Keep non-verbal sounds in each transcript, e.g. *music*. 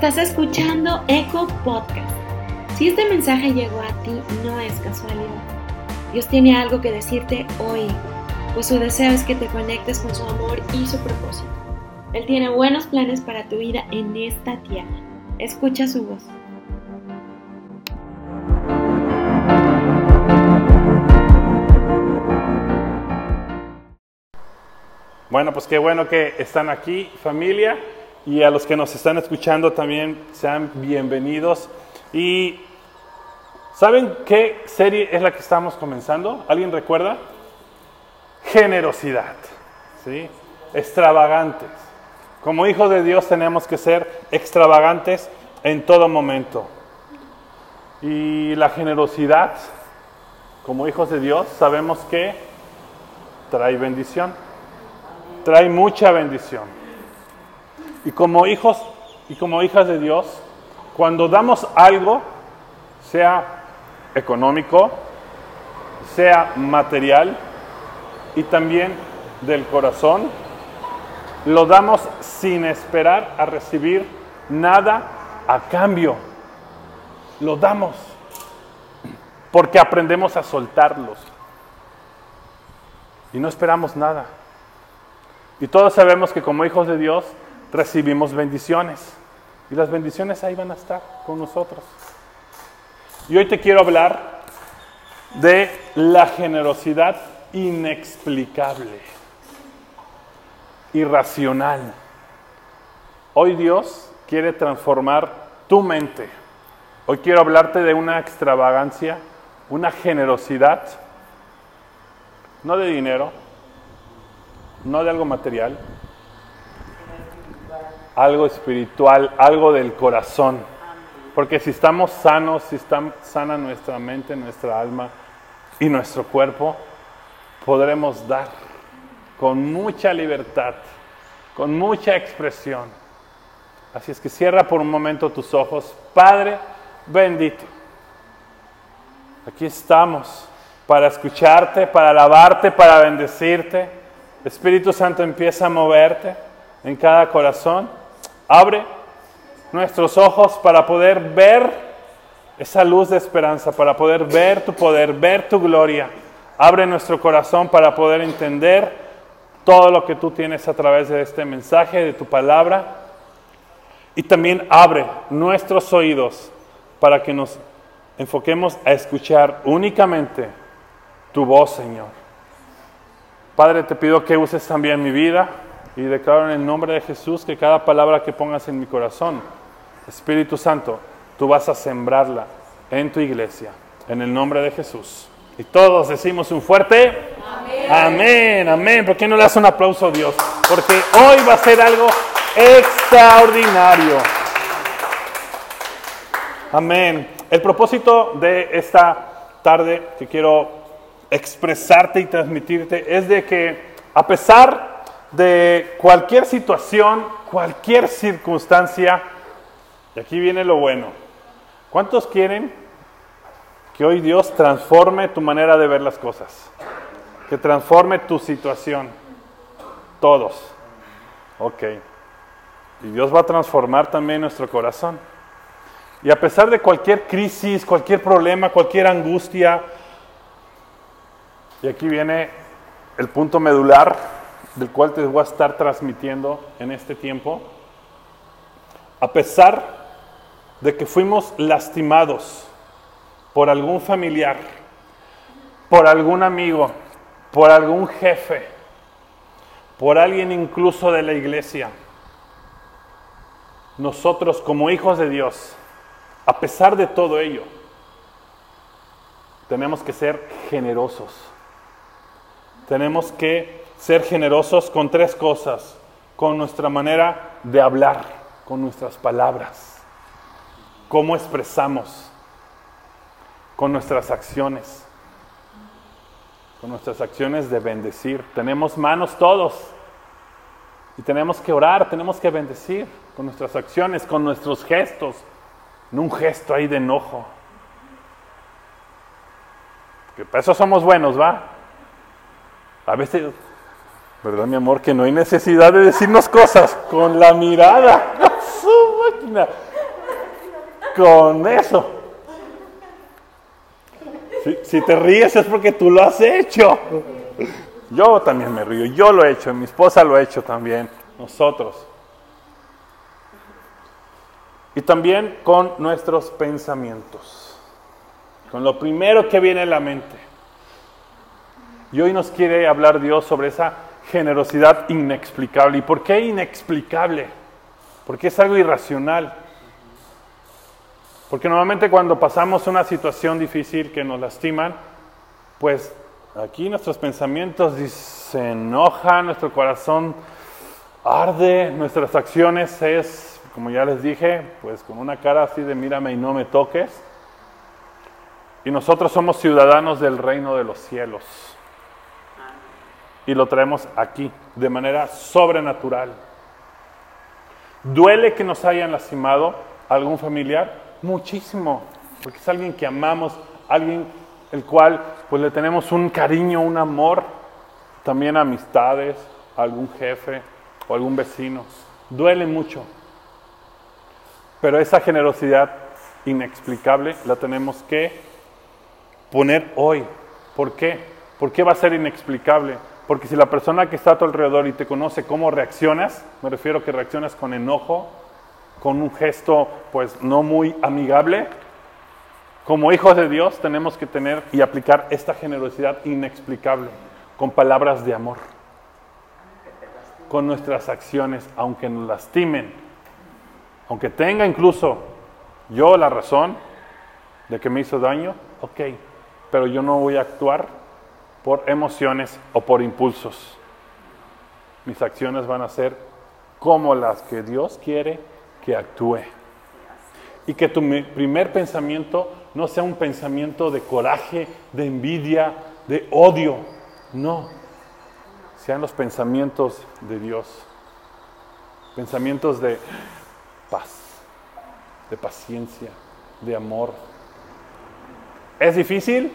Estás escuchando Eco Podcast. Si este mensaje llegó a ti, no es casualidad. Dios tiene algo que decirte hoy, pues su deseo es que te conectes con su amor y su propósito. Él tiene buenos planes para tu vida en esta tierra. Escucha su voz. Bueno, pues qué bueno que están aquí, familia, y a los que nos están escuchando también sean bienvenidos. Y ¿saben qué serie es la que estamos comenzando? ¿Alguien recuerda? Generosidad, ¿sí? Extravagantes. Como hijos de Dios tenemos que ser extravagantes en todo momento. Y la generosidad, como hijos de Dios, sabemos que trae bendición trae mucha bendición. Y como hijos y como hijas de Dios, cuando damos algo, sea económico, sea material y también del corazón, lo damos sin esperar a recibir nada a cambio. Lo damos porque aprendemos a soltarlos y no esperamos nada. Y todos sabemos que como hijos de Dios recibimos bendiciones. Y las bendiciones ahí van a estar con nosotros. Y hoy te quiero hablar de la generosidad inexplicable, irracional. Hoy Dios quiere transformar tu mente. Hoy quiero hablarte de una extravagancia, una generosidad, no de dinero, no de algo material, algo espiritual, algo del corazón. Porque si estamos sanos, si está sana nuestra mente, nuestra alma y nuestro cuerpo, podremos dar con mucha libertad, con mucha expresión. Así es que cierra por un momento tus ojos. Padre bendito, aquí estamos para escucharte, para alabarte, para bendecirte. Espíritu Santo empieza a moverte en cada corazón. Abre nuestros ojos para poder ver esa luz de esperanza, para poder ver tu poder, ver tu gloria. Abre nuestro corazón para poder entender todo lo que tú tienes a través de este mensaje, de tu palabra. Y también abre nuestros oídos para que nos enfoquemos a escuchar únicamente tu voz, Señor. Padre, te pido que uses también mi vida y declaro en el nombre de Jesús que cada palabra que pongas en mi corazón, Espíritu Santo, tú vas a sembrarla en tu iglesia, en el nombre de Jesús. Y todos decimos un fuerte amén, amén. ¿Por qué no le das un aplauso a Dios? Porque hoy va a ser algo extraordinario. Amén. El propósito de esta tarde que quiero expresarte y transmitirte es de que a pesar de cualquier situación, cualquier circunstancia, y aquí viene lo bueno, ¿cuántos quieren que hoy Dios transforme tu manera de ver las cosas? Que transforme tu situación. Todos. Ok. Y Dios va a transformar también nuestro corazón. Y a pesar de cualquier crisis, cualquier problema, cualquier angustia, y aquí viene el punto medular del cual te voy a estar transmitiendo en este tiempo. A pesar de que fuimos lastimados por algún familiar, por algún amigo, por algún jefe, por alguien incluso de la iglesia, nosotros como hijos de Dios, a pesar de todo ello, tenemos que ser generosos tenemos que ser generosos con tres cosas, con nuestra manera de hablar, con nuestras palabras, cómo expresamos, con nuestras acciones, con nuestras acciones de bendecir. Tenemos manos todos y tenemos que orar, tenemos que bendecir con nuestras acciones, con nuestros gestos, no un gesto ahí de enojo. Que para eso somos buenos, ¿va? A veces, ¿verdad, mi amor? Que no hay necesidad de decirnos cosas con la mirada. *laughs* Su máquina. con eso. Si, si te ríes es porque tú lo has hecho. Yo también me río, yo lo he hecho, mi esposa lo ha hecho también, nosotros. Y también con nuestros pensamientos, con lo primero que viene a la mente. Y hoy nos quiere hablar Dios sobre esa generosidad inexplicable. ¿Y por qué inexplicable? Porque es algo irracional. Porque normalmente cuando pasamos una situación difícil que nos lastiman, pues aquí nuestros pensamientos se enojan, nuestro corazón arde, nuestras acciones es, como ya les dije, pues con una cara así de mírame y no me toques. Y nosotros somos ciudadanos del reino de los cielos. Y lo traemos aquí de manera sobrenatural. ¿Duele que nos hayan lastimado algún familiar? Muchísimo, porque es alguien que amamos, alguien el cual pues le tenemos un cariño, un amor, también amistades, algún jefe o algún vecino. Duele mucho. Pero esa generosidad inexplicable la tenemos que poner hoy. ¿Por qué? ¿Por qué va a ser inexplicable? Porque si la persona que está a tu alrededor y te conoce cómo reaccionas, me refiero que reaccionas con enojo, con un gesto pues no muy amigable. Como hijos de Dios tenemos que tener y aplicar esta generosidad inexplicable con palabras de amor, con nuestras acciones, aunque nos lastimen, aunque tenga incluso yo la razón de que me hizo daño, ok, pero yo no voy a actuar por emociones o por impulsos. Mis acciones van a ser como las que Dios quiere que actúe. Y que tu primer pensamiento no sea un pensamiento de coraje, de envidia, de odio. No. Sean los pensamientos de Dios. Pensamientos de paz, de paciencia, de amor. ¿Es difícil?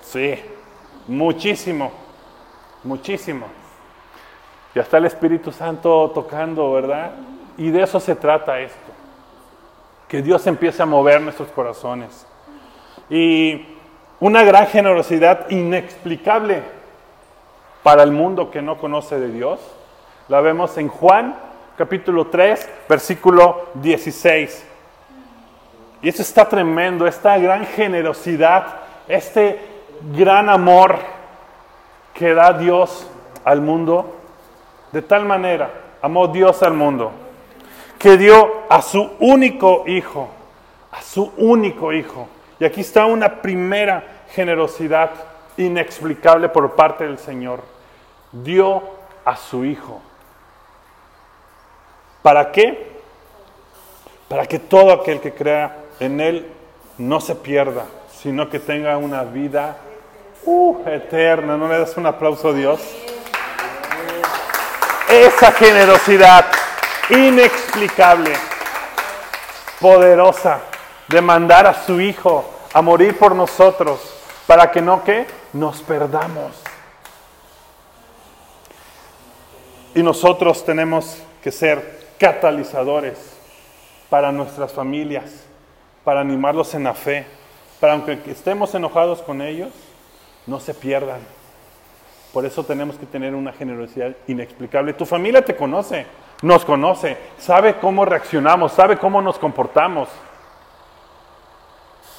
Sí, muchísimo, muchísimo. Ya está el Espíritu Santo tocando, ¿verdad? Y de eso se trata esto. Que Dios empiece a mover nuestros corazones. Y una gran generosidad inexplicable para el mundo que no conoce de Dios. La vemos en Juan capítulo 3, versículo 16. Y eso está tremendo, esta gran generosidad, este gran amor que da Dios al mundo. De tal manera, amó Dios al mundo que dio a su único hijo, a su único hijo. Y aquí está una primera generosidad inexplicable por parte del Señor. Dio a su hijo. ¿Para qué? Para que todo aquel que crea en Él no se pierda, sino que tenga una vida uh, eterna. ¿No le das un aplauso a Dios? Esa generosidad inexplicable, poderosa, de mandar a su Hijo a morir por nosotros, para que no que nos perdamos. Y nosotros tenemos que ser catalizadores para nuestras familias, para animarlos en la fe, para aunque estemos enojados con ellos, no se pierdan. Por eso tenemos que tener una generosidad inexplicable. Tu familia te conoce, nos conoce, sabe cómo reaccionamos, sabe cómo nos comportamos.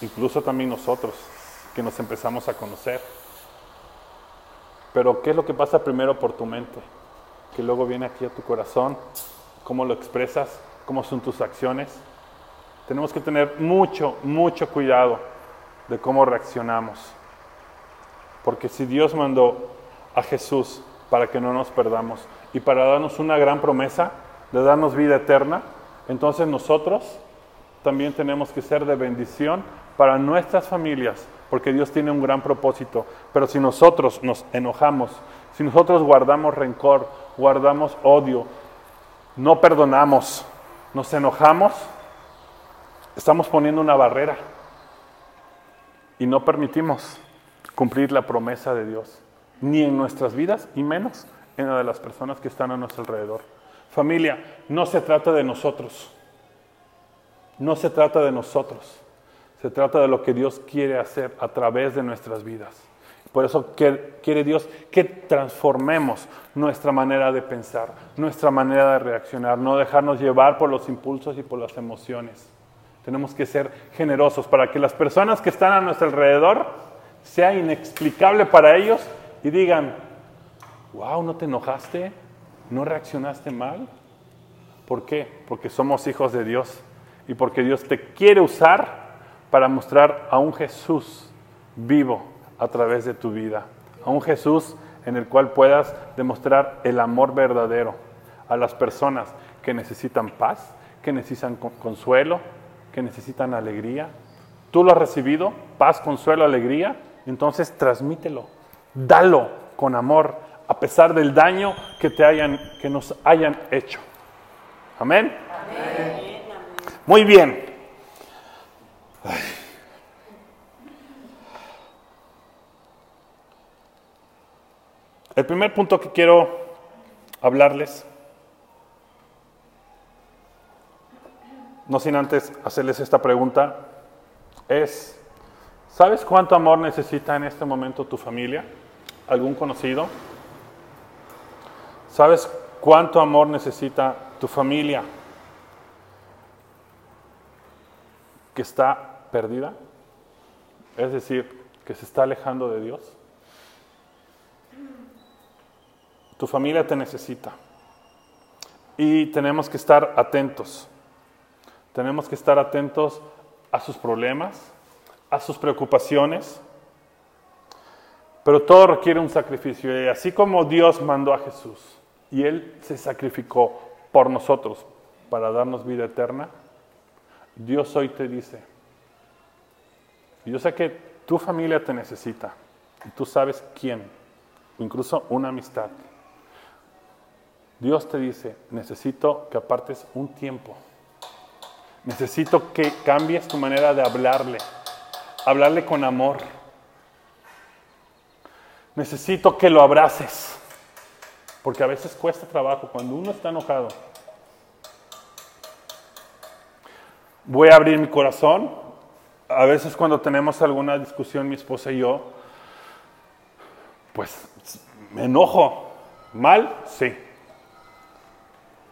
Incluso también nosotros, que nos empezamos a conocer. Pero ¿qué es lo que pasa primero por tu mente? Que luego viene aquí a tu corazón, cómo lo expresas, cómo son tus acciones. Tenemos que tener mucho, mucho cuidado de cómo reaccionamos. Porque si Dios mandó a Jesús para que no nos perdamos y para darnos una gran promesa de darnos vida eterna, entonces nosotros también tenemos que ser de bendición para nuestras familias, porque Dios tiene un gran propósito. Pero si nosotros nos enojamos, si nosotros guardamos rencor, guardamos odio, no perdonamos, nos enojamos, estamos poniendo una barrera y no permitimos cumplir la promesa de Dios ni en nuestras vidas y menos en la de las personas que están a nuestro alrededor. Familia, no se trata de nosotros. No se trata de nosotros, se trata de lo que Dios quiere hacer a través de nuestras vidas. Por eso quiere Dios que transformemos nuestra manera de pensar, nuestra manera de reaccionar, no dejarnos llevar por los impulsos y por las emociones. Tenemos que ser generosos para que las personas que están a nuestro alrededor sea inexplicable para ellos y digan, wow, ¿no te enojaste? ¿No reaccionaste mal? ¿Por qué? Porque somos hijos de Dios y porque Dios te quiere usar para mostrar a un Jesús vivo a través de tu vida, a un Jesús en el cual puedas demostrar el amor verdadero a las personas que necesitan paz, que necesitan consuelo, que necesitan alegría. Tú lo has recibido, paz, consuelo, alegría, entonces transmítelo, dalo con amor, a pesar del daño que, te hayan, que nos hayan hecho. Amén. Muy bien. El primer punto que quiero hablarles, no sin antes hacerles esta pregunta, es, ¿sabes cuánto amor necesita en este momento tu familia? ¿Algún conocido? ¿Sabes cuánto amor necesita tu familia que está perdida? Es decir, que se está alejando de Dios. Tu familia te necesita. Y tenemos que estar atentos. Tenemos que estar atentos a sus problemas, a sus preocupaciones. Pero todo requiere un sacrificio. Y así como Dios mandó a Jesús y Él se sacrificó por nosotros para darnos vida eterna, Dios hoy te dice, yo sé que tu familia te necesita y tú sabes quién, incluso una amistad. Dios te dice, necesito que apartes un tiempo. Necesito que cambies tu manera de hablarle. Hablarle con amor. Necesito que lo abraces. Porque a veces cuesta trabajo cuando uno está enojado. Voy a abrir mi corazón. A veces cuando tenemos alguna discusión mi esposa y yo, pues me enojo. ¿Mal? Sí.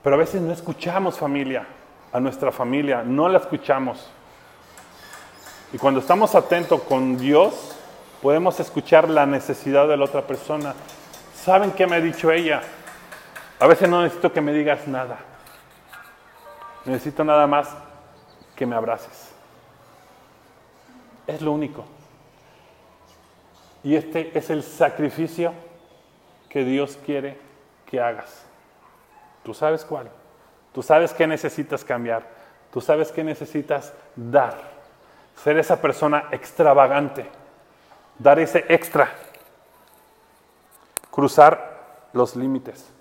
Pero a veces no escuchamos familia, a nuestra familia, no la escuchamos. Y cuando estamos atentos con Dios, podemos escuchar la necesidad de la otra persona. ¿Saben qué me ha dicho ella? A veces no necesito que me digas nada. Necesito nada más que me abraces. Es lo único. Y este es el sacrificio que Dios quiere que hagas. Tú sabes cuál. Tú sabes qué necesitas cambiar. Tú sabes qué necesitas dar. Ser esa persona extravagante. Dar ese extra. Cruzar los límites.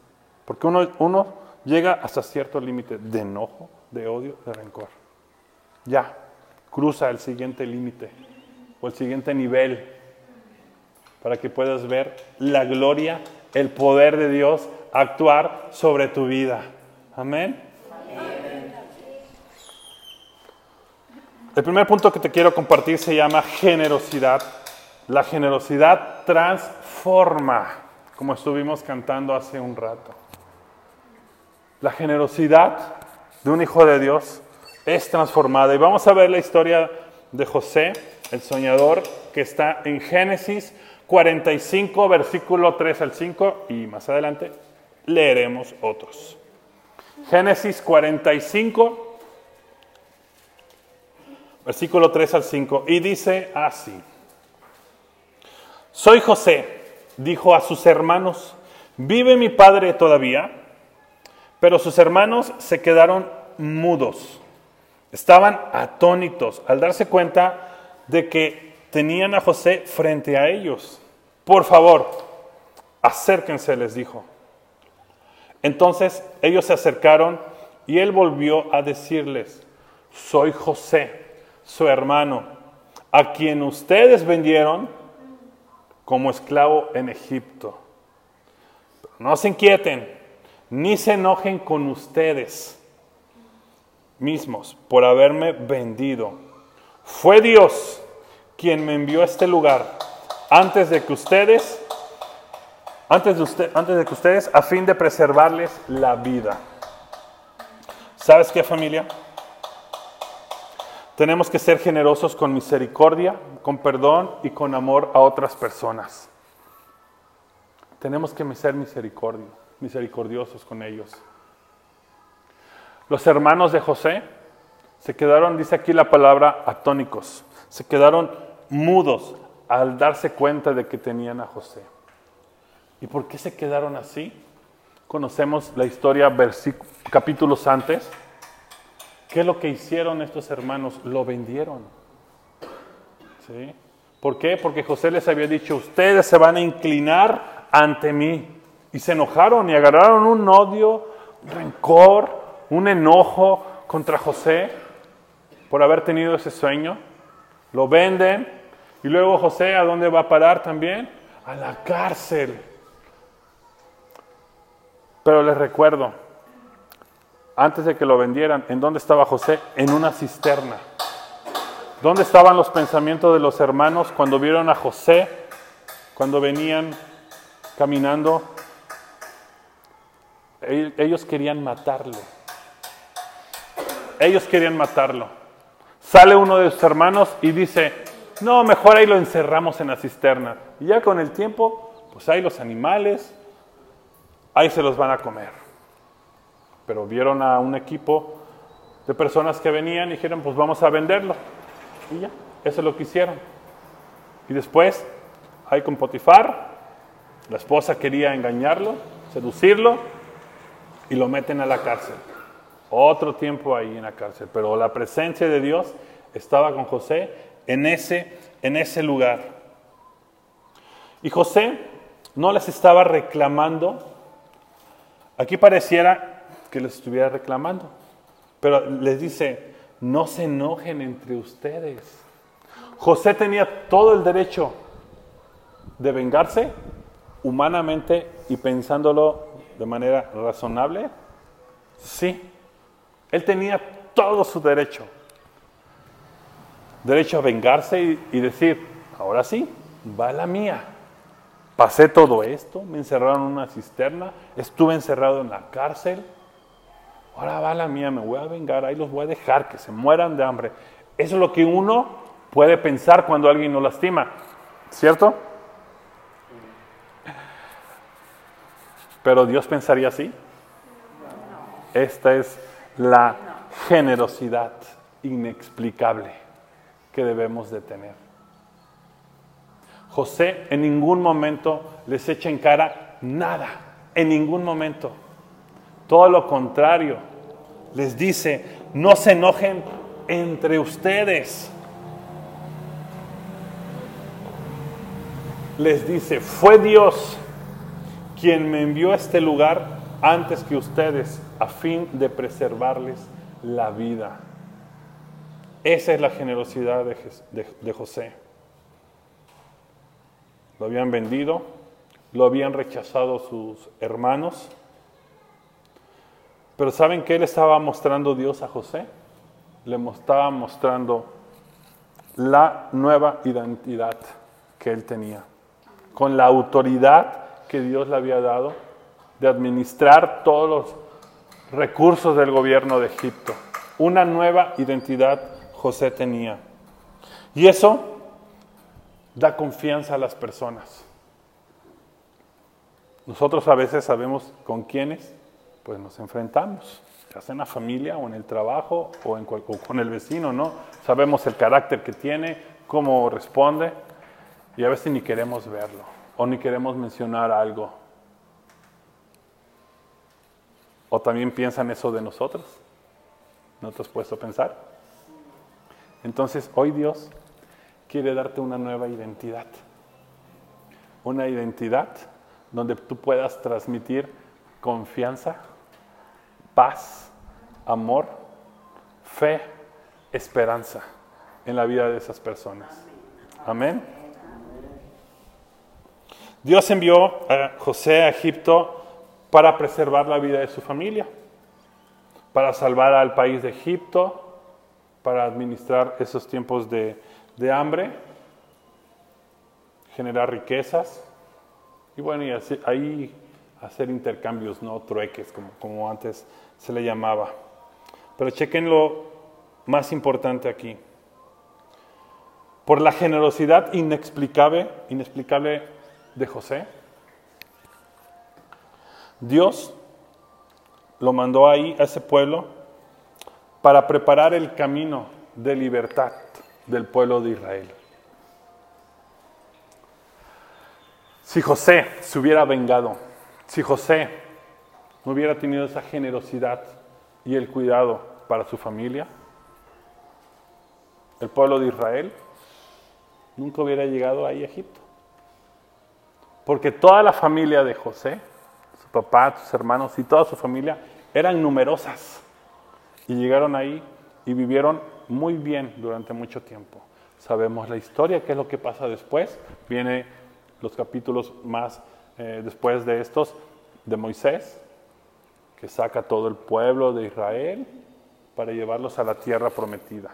Porque uno, llega hasta cierto límite de enojo, de odio, de rencor. Ya, cruza el siguiente límite o el siguiente nivel para que puedas ver la gloria, el poder de Dios actuar sobre tu vida. Amén. El primer punto que te quiero compartir se llama generosidad. La generosidad transforma, como estuvimos cantando hace un rato. La generosidad de un hijo de Dios es transformada. Y vamos a ver la historia de José, el soñador, que está en Génesis 45, versículo 3 al 5, y más adelante leeremos otros. Génesis 45, versículo 3 al 5, y dice así, Soy José, dijo a sus hermanos, ¿vive mi padre todavía? Pero sus hermanos se quedaron mudos, estaban atónitos al darse cuenta de que tenían a José frente a ellos. Por favor, acérquense, les dijo. Entonces ellos se acercaron y él volvió a decirles, soy José, su hermano, a quien ustedes vendieron como esclavo en Egipto. no se inquieten, ni se enojen con ustedes. mismos por haberme vendido. Fue Dios quien me envió a este lugar antes de que ustedes, antes de, usted, antes de que ustedes, a fin de preservarles la vida. ¿Sabes qué familia? Tenemos que ser generosos con misericordia, con perdón y con amor a otras personas. Tenemos que ser misericordiosos con ellos. Los hermanos de José se quedaron, dice aquí la palabra, atónicos. Se quedaron mudos al darse cuenta de que tenían a José. ¿Y por qué se quedaron así? Conocemos la historia capítulos antes. ¿Qué es lo que hicieron estos hermanos? Lo vendieron. ¿Sí? ¿Por qué? Porque José les había dicho, ustedes se van a inclinar ante mí. Y se enojaron y agarraron un odio, un rencor, un enojo contra José por haber tenido ese sueño. Lo venden y luego José, ¿a dónde va a parar también? A la cárcel. Pero les recuerdo, antes de que lo vendieran, ¿en dónde estaba José? En una cisterna. ¿Dónde estaban los pensamientos de los hermanos cuando vieron a José, cuando venían caminando? Ellos querían matarlo. Ellos querían matarlo. Sale uno de sus hermanos y dice, no, mejor ahí lo encerramos en la cisterna. Y ya con el tiempo, pues hay los animales, ahí se los van a comer pero vieron a un equipo de personas que venían y dijeron, pues vamos a venderlo. Y ya, eso es lo que hicieron. Y después, ahí con Potifar, la esposa quería engañarlo, seducirlo, y lo meten a la cárcel. Otro tiempo ahí en la cárcel, pero la presencia de Dios estaba con José en ese, en ese lugar. Y José no les estaba reclamando. Aquí pareciera que les estuviera reclamando. Pero les dice, no se enojen entre ustedes. José tenía todo el derecho de vengarse humanamente y pensándolo de manera razonable. Sí, él tenía todo su derecho. Derecho a vengarse y, y decir, ahora sí, va la mía. Pasé todo esto, me encerraron en una cisterna, estuve encerrado en la cárcel ahora va la mía, me voy a vengar, ahí los voy a dejar que se mueran de hambre. Eso es lo que uno puede pensar cuando alguien nos lastima, ¿cierto? Pero Dios pensaría así. Esta es la generosidad inexplicable que debemos de tener. José en ningún momento les echa en cara nada, en ningún momento. Todo lo contrario, les dice, no se enojen entre ustedes. Les dice, fue Dios quien me envió a este lugar antes que ustedes a fin de preservarles la vida. Esa es la generosidad de, José. Lo habían vendido, lo habían rechazado sus hermanos, pero ¿saben qué le estaba mostrando Dios a José? Le estaba mostrando la nueva identidad que él tenía, con la autoridad que Dios le había dado de administrar todos los recursos del gobierno de Egipto. Una nueva identidad José tenía. Y eso da confianza a las personas. Nosotros a veces sabemos con quiénes pues nos enfrentamos, ya sea en la familia o en el trabajo o, en, con el vecino, ¿no? Sabemos el carácter que tiene, cómo responde y a veces ni queremos verlo o ni queremos mencionar algo. O también piensan eso de nosotros. ¿No te has puesto a pensar? Entonces, hoy Dios quiere darte una nueva identidad. Una identidad donde tú puedas transmitir confianza, paz, amor, fe, esperanza en la vida de esas personas. Amén. Dios envió a José a Egipto para preservar la vida de su familia. para salvar al país de Egipto, para administrar esos tiempos de, de hambre, generar riquezas y bueno, y ahí hacer intercambios, no trueques, como, como antes se le llamaba. Pero chequen lo más importante aquí. Por la generosidad inexplicable, inexplicable de José, Dios lo mandó ahí a ese pueblo para preparar el camino de libertad del pueblo de Israel. Si José se hubiera vengado, si José no hubiera tenido esa generosidad y el cuidado para su familia, el pueblo de Israel nunca hubiera llegado ahí a Egipto. Porque toda la familia de José, su papá, sus hermanos y toda su familia eran numerosas. Y llegaron ahí y vivieron muy bien durante mucho tiempo. Sabemos la historia, qué es lo que pasa después. Viene los capítulos más eh, después de estos de Moisés, que saca todo el pueblo de Israel para llevarlos a la tierra prometida.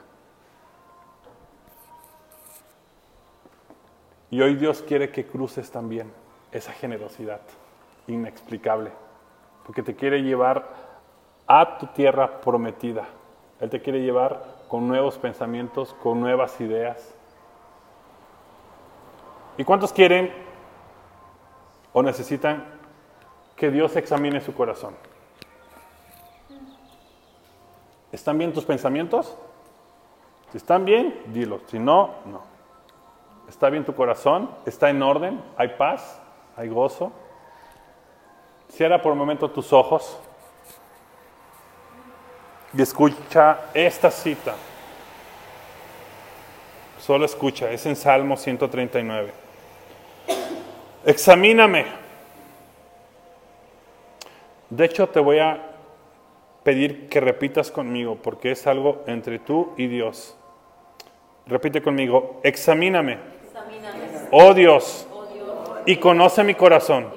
Y hoy Dios quiere que cruces también esa generosidad inexplicable, porque te quiere llevar a tu tierra prometida. Él te quiere llevar con nuevos pensamientos, con nuevas ideas. ¿Y cuántos quieren o necesitan que Dios examine su corazón? ¿Están bien tus pensamientos? Si están bien, dilo. Si no, no. ¿Está bien tu corazón? ¿Está en orden? ¿Hay paz? ¿Hay gozo? Cierra por un momento tus ojos y escucha esta cita. Solo escucha, es en Salmo 139. Examíname. De hecho, te voy a pedir que repitas conmigo porque es algo entre tú y Dios. Repite conmigo, examíname. Oh Dios, y conoce mi corazón.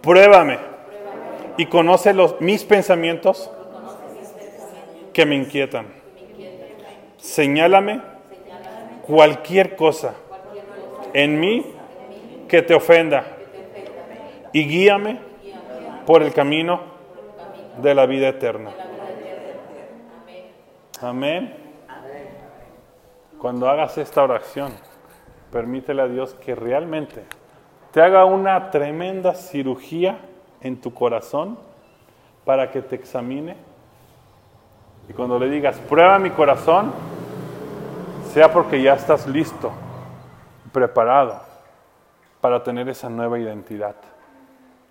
Pruébame. Y conoce los, mis pensamientos que me inquietan. Señálame cualquier cosa en mí que te ofenda. y guíame. por el camino de la vida eterna. Amén. Cuando hagas esta oración, permítele a Dios que realmente te haga una tremenda cirugía en tu corazón para que te examine. Y cuando le digas, prueba mi corazón, sea porque ya estás listo, preparado para tener esa nueva identidad.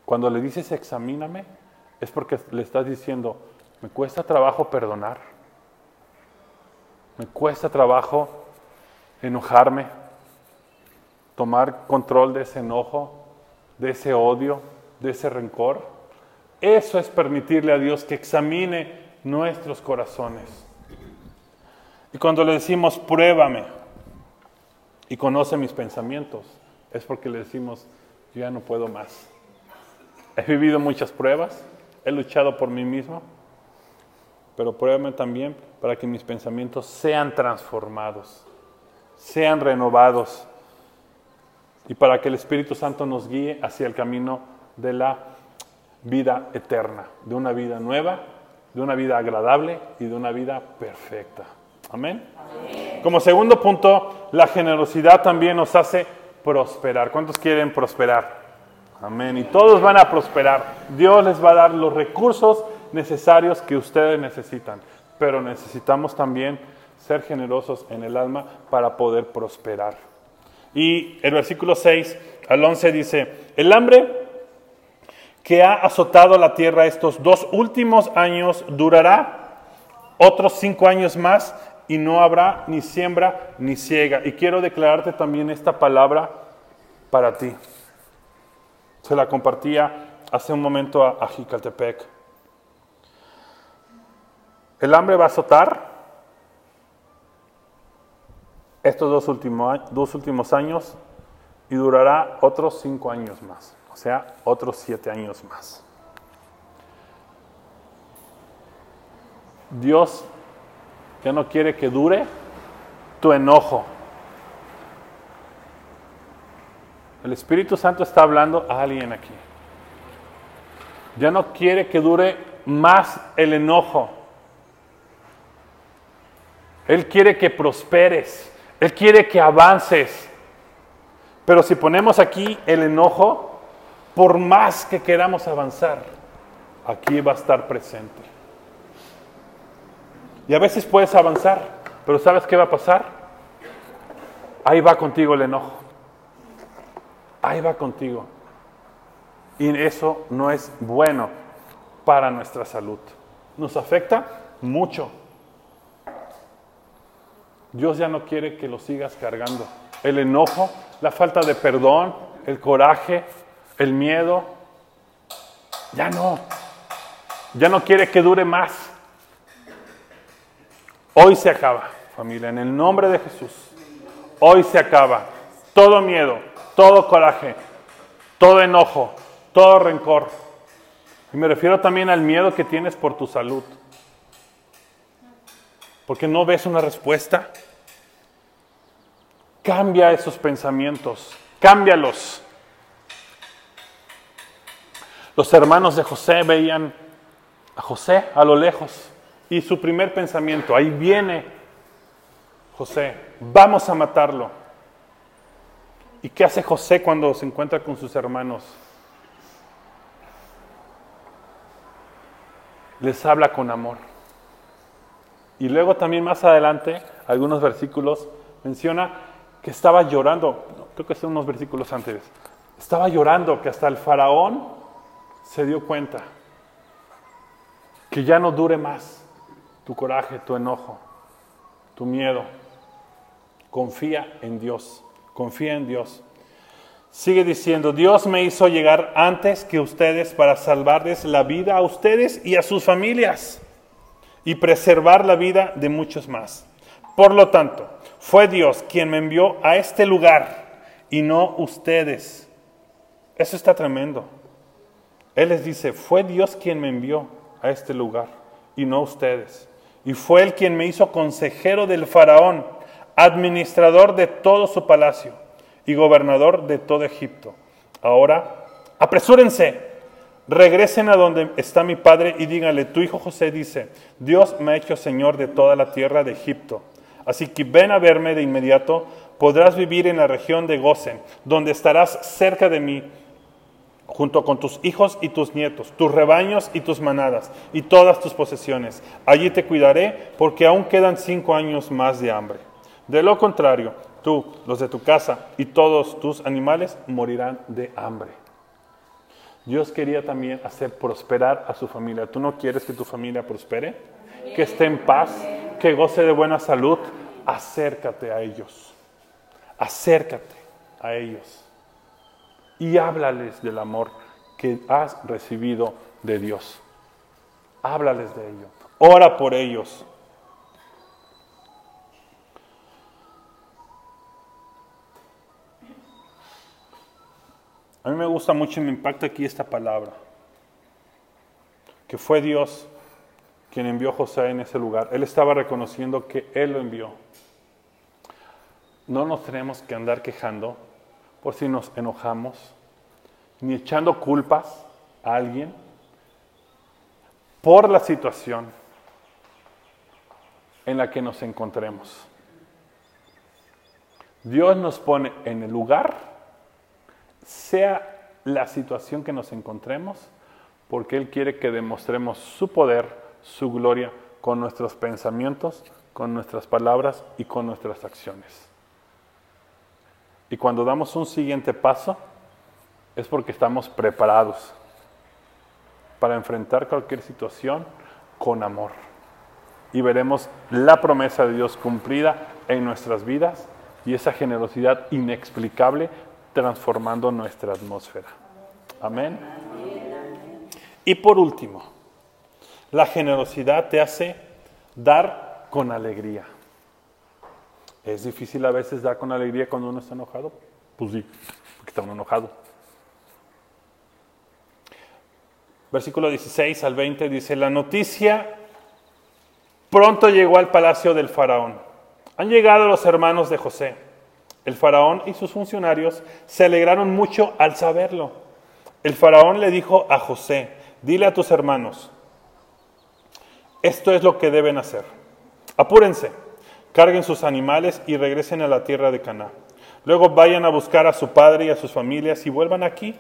Cuando le dices examíname, es porque le estás diciendo, me cuesta trabajo perdonar, me cuesta trabajo enojarme, tomar control de ese enojo, de ese odio, de ese rencor. Eso es permitirle a Dios que examine nuestros corazones. Y cuando le decimos, pruébame y conoce mis pensamientos, es porque le decimos, yo ya no puedo más. He vivido muchas pruebas, he luchado por mí mismo, pero pruébame también para que mis pensamientos sean transformados, sean renovados y para que el Espíritu Santo nos guíe hacia el camino de la vida eterna, de una vida nueva, de una vida agradable y de una vida perfecta. Amén. Como segundo punto, la generosidad también nos hace prosperar. ¿Cuántos quieren prosperar? Amén. Y todos van a prosperar. Dios les va a dar los recursos necesarios que ustedes necesitan. Pero necesitamos también ser generosos en el alma para poder prosperar. Y el versículo 6 al 11 dice, el hambre que ha azotado la tierra estos dos últimos años durará otros cinco años más y no habrá ni siembra ni ciega. Y quiero declararte también esta palabra para ti. Se la compartía hace un momento a, a Jicaltepec. El hambre va a azotar estos dos, dos últimos años y durará otros cinco años más, o sea, otros siete años más. Dios ya no quiere que dure tu enojo. El Espíritu Santo está hablando a alguien aquí. Ya no quiere que dure más el enojo. Él quiere que prosperes. Él quiere que avances. Pero si ponemos aquí el enojo, por más que queramos avanzar, aquí va a estar presente. Y a veces puedes avanzar, pero ¿sabes qué va a pasar? Ahí va contigo el enojo. Ahí va contigo. Y eso no es bueno para nuestra salud. Nos afecta mucho. Dios ya no quiere que lo sigas cargando. El enojo, la falta de perdón, el coraje, el miedo, ya no. Ya no quiere que dure más. Hoy se acaba, familia, en el nombre de Jesús. Hoy se acaba. Todo miedo, todo coraje, todo enojo, todo rencor. Y me refiero también al miedo que tienes por tu salud. Porque no ves una respuesta. Cambia esos pensamientos, cámbialos. Los hermanos de José veían a José a lo lejos y su primer pensamiento, ahí viene José, vamos a matarlo. ¿Y qué hace José cuando se encuentra con sus hermanos? Les habla con amor. Y luego también más adelante, algunos versículos, menciona que estaba llorando, creo que son unos versículos antes, estaba llorando, que hasta el faraón se dio cuenta que ya no dure más tu coraje, tu enojo, tu miedo. Confía en Dios, confía en Dios. Sigue diciendo, Dios me hizo llegar antes que ustedes para salvarles la vida a ustedes y a sus familias y preservar la vida de muchos más. Por lo tanto, fue Dios quien me envió a este lugar y no ustedes. Eso está tremendo. Él les dice, fue Dios quien me envió a este lugar y no ustedes. Y fue Él quien me hizo consejero del faraón, administrador de todo su palacio y gobernador de todo Egipto. Ahora, apresúrense, regresen a donde está mi padre y díganle, tu hijo José dice, Dios me ha hecho señor de toda la tierra de Egipto. Así que ven a verme de inmediato, podrás vivir en la región de Gosen, donde estarás cerca de mí junto con tus hijos y tus nietos, tus rebaños y tus manadas, y todas tus posesiones. Allí te cuidaré, porque aún quedan cinco años más de hambre. De lo contrario, tú, los de tu casa y todos tus animales morirán de hambre. Dios quería también hacer prosperar a su familia. ¿Tú no quieres que tu familia prospere? Que esté en paz, que goce de buena salud. Acércate a ellos. Acércate a ellos y háblales del amor que has recibido de Dios. Háblales de ello. Ora por ellos. A mí me gusta mucho y me impacta aquí esta palabra, que fue Dios quien envió a José en ese lugar. Él estaba reconociendo que Él lo envió. No nos tenemos que andar quejando por si nos enojamos, ni echando culpas a alguien por la situación en la que nos encontremos. Dios nos pone en el lugar, sea la situación que nos encontremos, porque Él quiere que demostremos su poder, su gloria, con nuestros pensamientos, con nuestras palabras y con nuestras acciones. Y cuando damos un siguiente paso, es porque estamos preparados para enfrentar cualquier situación con amor. Y veremos la promesa de Dios cumplida en nuestras vidas y esa generosidad inexplicable transformando nuestra atmósfera. Amén. Y por último, la generosidad te hace dar con alegría. ¿Es difícil a veces dar con alegría cuando uno está enojado? Pues sí, porque está uno enojado. Versículo 16 al 20 dice, la noticia Pronto llegó al palacio del faraón. Han llegado los hermanos de José. El faraón y sus funcionarios se alegraron mucho al saberlo. El faraón le dijo a José, dile a tus hermanos, esto es lo que deben hacer. Apúrense, carguen sus animales y regresen a la tierra de Canaán. Luego vayan a buscar a su padre y a sus familias y vuelvan aquí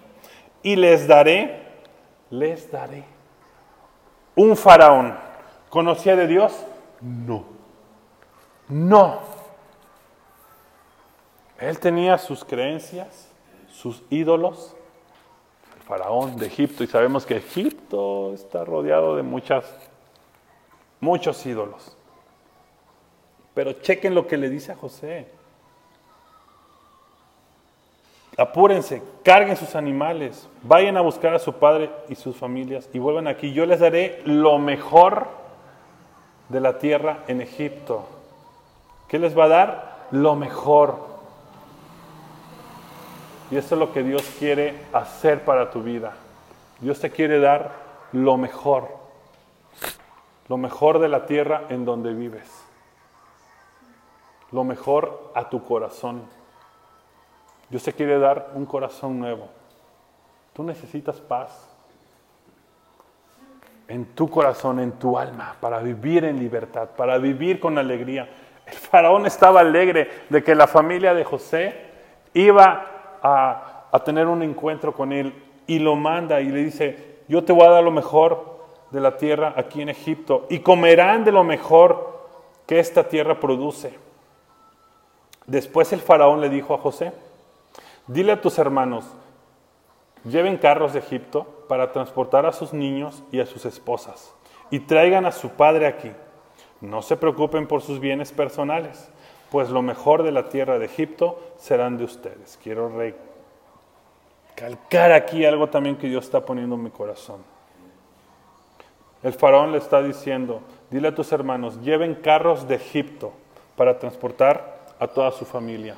y les daré, les daré un faraón. ¿Conocía de Dios? No. No. Él tenía sus creencias, sus ídolos, el faraón de Egipto, y sabemos que Egipto está rodeado de muchas, muchos ídolos. Pero chequen lo que le dice a José. Apúrense, carguen sus animales, vayan a buscar a su padre y sus familias y vuelvan aquí. Yo les daré lo mejor de la tierra en Egipto. ¿Qué les va a dar? Lo mejor. Y eso es lo que Dios quiere hacer para tu vida. Dios te quiere dar lo mejor, lo mejor de la tierra en donde vives, lo mejor a tu corazón. Dios te quiere dar un corazón nuevo. Tú necesitas paz en tu corazón, en tu alma, para vivir en libertad, para vivir con alegría. El faraón estaba alegre de que la familia de José iba a, tener un encuentro con él y lo manda y le dice, yo te voy a dar lo mejor de la tierra aquí en Egipto y comerán de lo mejor que esta tierra produce. Después el faraón le dijo a José, dile a tus hermanos, lleven carros de Egipto para transportar a sus niños y a sus esposas y traigan a su padre aquí. No se preocupen por sus bienes personales pues lo mejor de la tierra de Egipto serán de ustedes. Quiero recalcar aquí algo también que Dios está poniendo en mi corazón. El faraón le está diciendo, dile a tus hermanos, lleven carros de Egipto para transportar a toda su familia.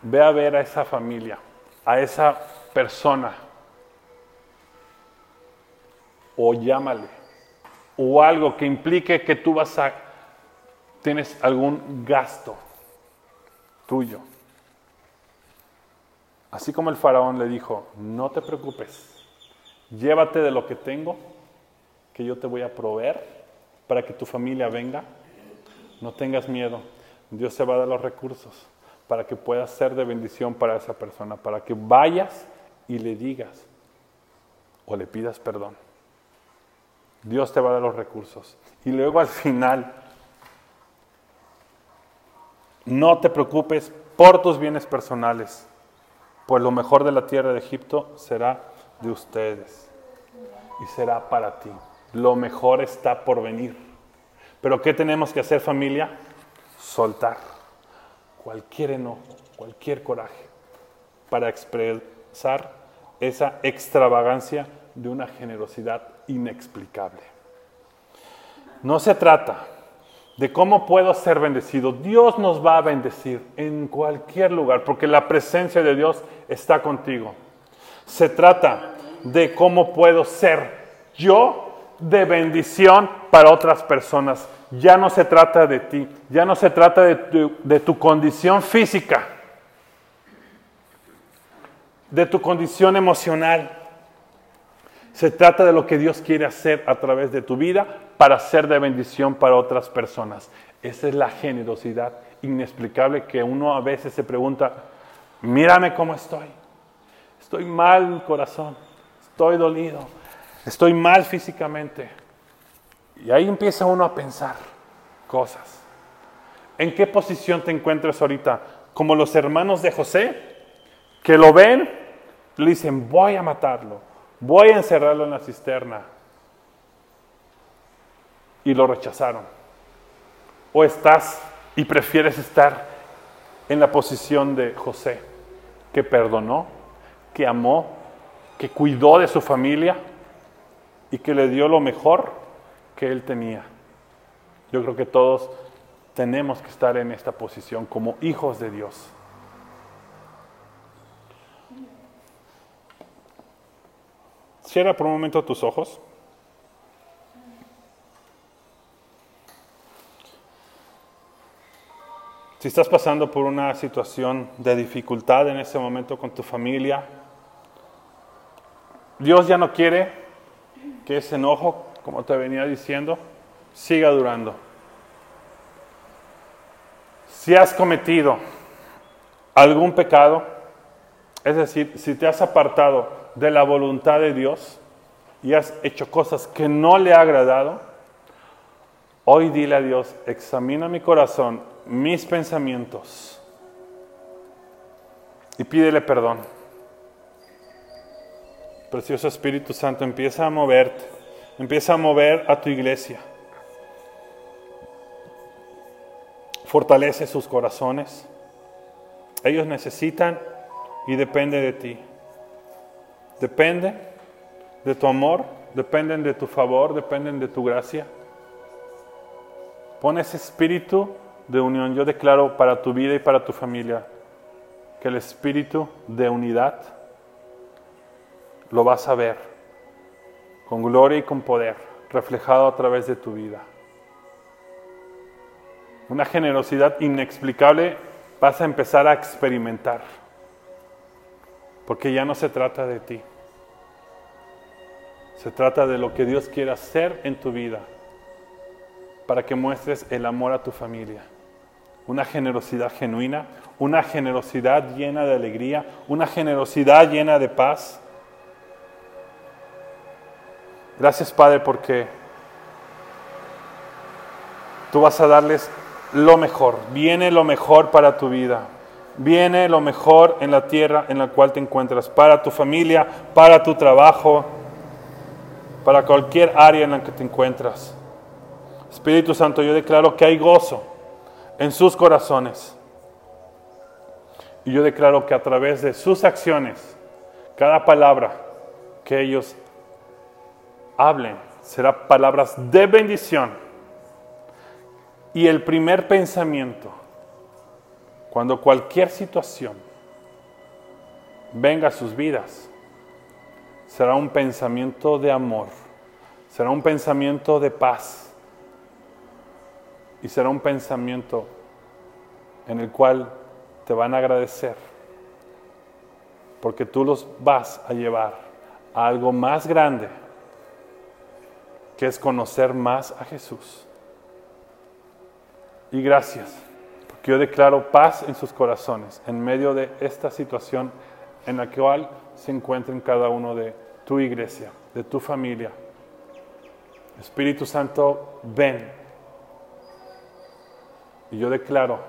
Ve a ver a esa familia, a esa persona, o llámale o algo que implique que tú vas a, tienes algún gasto tuyo. Así como el faraón le dijo, no te preocupes, llévate de lo que tengo, que yo te voy a proveer para que tu familia venga. No tengas miedo, Dios te va a dar los recursos para que puedas ser de bendición para esa persona, para que vayas y le digas o le pidas perdón. Dios te va a dar los recursos. Y luego al final, no te preocupes por tus bienes personales, pues lo mejor de la tierra de Egipto será de ustedes y será para ti. Lo mejor está por venir. Pero ¿qué tenemos que hacer familia? Soltar cualquier enojo, cualquier coraje, para expresar esa extravagancia de una generosidad inexplicable. No se trata de cómo puedo ser bendecido. Dios nos va a bendecir en cualquier lugar porque la presencia de Dios está contigo. Se trata de cómo puedo ser yo de bendición para otras personas. Ya no se trata de ti, ya no se trata de tu, condición física, de tu condición emocional se trata de lo que Dios quiere hacer a través de tu vida para ser de bendición para otras personas. Esa es la generosidad inexplicable que uno a veces se pregunta, mírame cómo estoy. Estoy mal corazón, estoy dolido, estoy mal físicamente. Y ahí empieza uno a pensar cosas. ¿En qué posición te encuentras ahorita? Como los hermanos de José, que lo ven, le dicen, voy a matarlo voy a encerrarlo en la cisterna. Y lo rechazaron. O estás y prefieres estar en la posición de José, que perdonó, que amó, que cuidó de su familia y que le dio lo mejor que él tenía. Yo creo que todos tenemos que estar en esta posición como hijos de Dios. Cierra por un momento tus ojos. Si estás pasando por una situación de dificultad en este momento con tu familia, Dios ya no quiere que ese enojo, como te venía diciendo, siga durando. Si has cometido algún pecado, es decir, si te has apartado de la voluntad de Dios y has hecho cosas que no le ha agradado, hoy dile a Dios, examina mi corazón, mis pensamientos y pídele perdón. Precioso Espíritu Santo, empieza a moverte, empieza a mover a tu iglesia. Fortalece sus corazones. Ellos necesitan y depende de ti. Depende de tu amor, dependen de tu favor, dependen de tu gracia. Pon ese espíritu de unión. Yo declaro para tu vida y para tu familia que el espíritu de unidad lo vas a ver con gloria y con poder reflejado a través de tu vida. Una generosidad inexplicable vas a empezar a experimentar. Porque ya no se trata de ti. Se trata de lo que Dios quiere hacer en tu vida para que muestres el amor a tu familia. Una generosidad genuina, una generosidad llena de alegría, una generosidad llena de paz. Gracias Padre porque tú vas a darles lo mejor, viene lo mejor para tu vida. Viene lo mejor en la tierra en la cual te encuentras, para tu familia, para tu trabajo, para cualquier área en la que te encuentras. Espíritu Santo, yo declaro que hay gozo en sus corazones. Y yo declaro que a través de sus acciones, cada palabra que ellos hablen será palabras de bendición. Y el primer pensamiento cuando cualquier situación venga a sus vidas, será un pensamiento de amor, será un pensamiento de paz y será un pensamiento en el cual te van a agradecer porque tú los vas a llevar a algo más grande que es conocer más a Jesús. Y gracias que yo declaro paz en sus corazones en medio de esta situación en la cual se encuentren cada uno de tu iglesia, de tu familia. Espíritu Santo, ven. Y yo declaro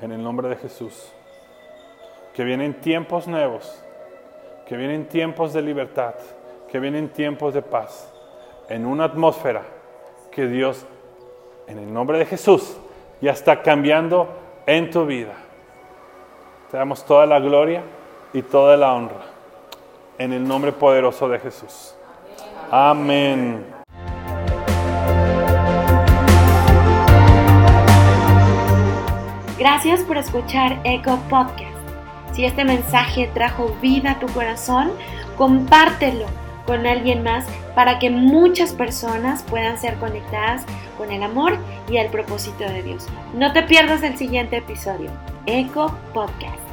en el nombre de Jesús que vienen tiempos nuevos, que vienen tiempos de libertad, que vienen tiempos de paz, en una atmósfera que Dios, en el nombre de Jesús, ya está cambiando en tu vida. Te damos toda la gloria y toda la honra. En el nombre poderoso de Jesús. Amén. Gracias por escuchar Eco Podcast. Si este mensaje trajo vida a tu corazón, compártelo con alguien más para que muchas personas puedan ser conectadas con el amor y el propósito de Dios. No te pierdas el siguiente episodio, Eco Podcast.